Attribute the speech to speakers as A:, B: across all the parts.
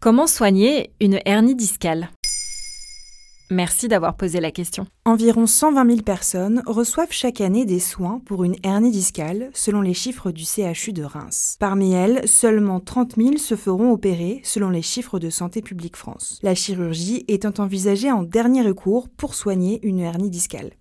A: Comment soigner une hernie discale? Merci d'avoir posé la question.
B: Environ 120 000 personnes reçoivent chaque année des soins pour une hernie discale, selon les chiffres du CHU de Reims. Parmi elles, seulement 30 000 se feront opérer, selon les chiffres de Santé publique France. La chirurgie étant envisagée en dernier recours pour soigner une hernie discale.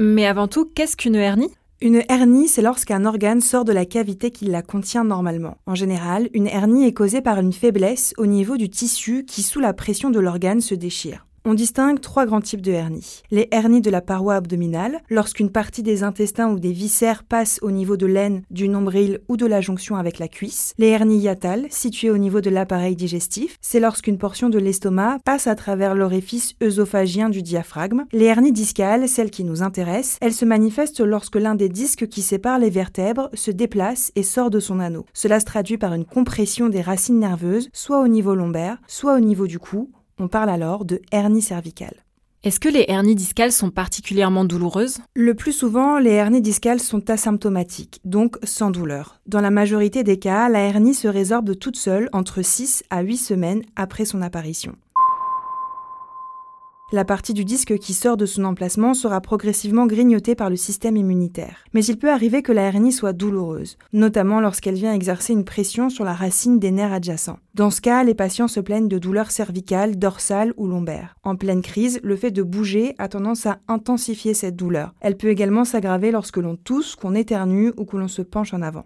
A: Mais avant tout, qu'est-ce qu'une hernie?
B: Une hernie, c'est lorsqu'un organe sort de la cavité qui la contient normalement. En général, une hernie est causée par une faiblesse au niveau du tissu qui, sous la pression de l'organe, se déchire. On distingue trois grands types de hernies. Les hernies de la paroi abdominale, lorsqu'une partie des intestins ou des viscères passe au niveau de l'aine, du nombril ou de la jonction avec la cuisse. Les hernies hiatales, situées au niveau de l'appareil digestif, c'est lorsqu'une portion de l'estomac passe à travers l'orifice œsophagien du diaphragme. Les hernies discales, celles qui nous intéressent, elles se manifestent lorsque l'un des disques qui séparent les vertèbres se déplace et sort de son anneau. Cela se traduit par une compression des racines nerveuses, soit au niveau lombaire, soit au niveau du cou, on parle alors de hernie cervicale.
A: Est-ce que les hernies discales sont particulièrement douloureuses?
B: Le plus souvent, les hernies discales sont asymptomatiques, donc sans douleur. Dans la majorité des cas, la hernie se résorbe toute seule entre 6 à 8 semaines après son apparition. La partie du disque qui sort de son emplacement sera progressivement grignotée par le système immunitaire. Mais il peut arriver que la hernie soit douloureuse, notamment lorsqu'elle vient exercer une pression sur la racine des nerfs adjacents. Dans ce cas, les patients se plaignent de douleurs cervicales, dorsales ou lombaires. En pleine crise, le fait de bouger a tendance à intensifier cette douleur. Elle peut également s'aggraver lorsque l'on tousse, qu'on éternue ou que l'on se penche en avant.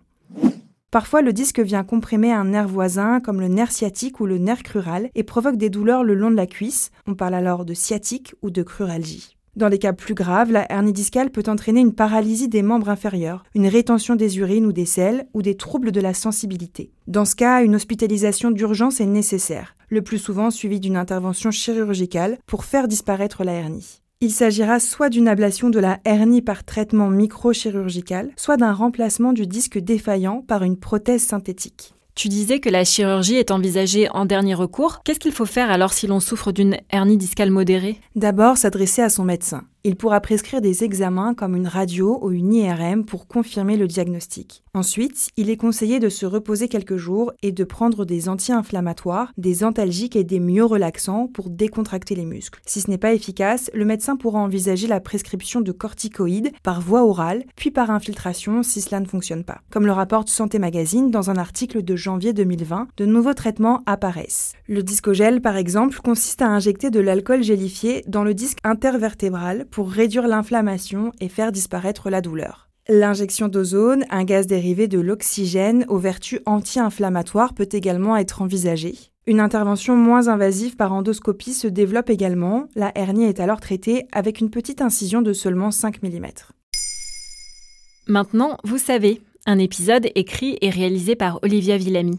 B: Parfois, le disque vient comprimer un nerf voisin, comme le nerf sciatique ou le nerf crural, et provoque des douleurs le long de la cuisse. On parle alors de sciatique ou de cruralgie. Dans les cas plus graves, la hernie discale peut entraîner une paralysie des membres inférieurs, une rétention des urines ou des selles, ou des troubles de la sensibilité. Dans ce cas, une hospitalisation d'urgence est nécessaire, le plus souvent suivie d'une intervention chirurgicale pour faire disparaître la hernie. Il s'agira soit d'une ablation de la hernie par traitement microchirurgical, soit d'un remplacement du disque défaillant par une prothèse synthétique.
A: Tu disais que la chirurgie est envisagée en dernier recours. Qu'est-ce qu'il faut faire alors si l'on souffre d'une hernie discale modérée?
B: D'abord, s'adresser à son médecin. Il pourra prescrire des examens comme une radio ou une IRM pour confirmer le diagnostic. Ensuite, il est conseillé de se reposer quelques jours et de prendre des anti-inflammatoires, des antalgiques et des myorelaxants pour décontracter les muscles. Si ce n'est pas efficace, le médecin pourra envisager la prescription de corticoïdes par voie orale, puis par infiltration si cela ne fonctionne pas. Comme le rapporte Santé Magazine dans un article de janvier 2020, de nouveaux traitements apparaissent. Le discogel, par exemple, consiste à injecter de l'alcool gélifié dans le disque intervertébral pour réduire l'inflammation et faire disparaître la douleur. L'injection d'ozone, un gaz dérivé de l'oxygène aux vertus anti-inflammatoires, peut également être envisagée. Une intervention moins invasive par endoscopie se développe également. La hernie est alors traitée avec une petite incision de seulement 5 mm.
A: Maintenant, vous savez, un épisode écrit et réalisé par Olivia Villamy.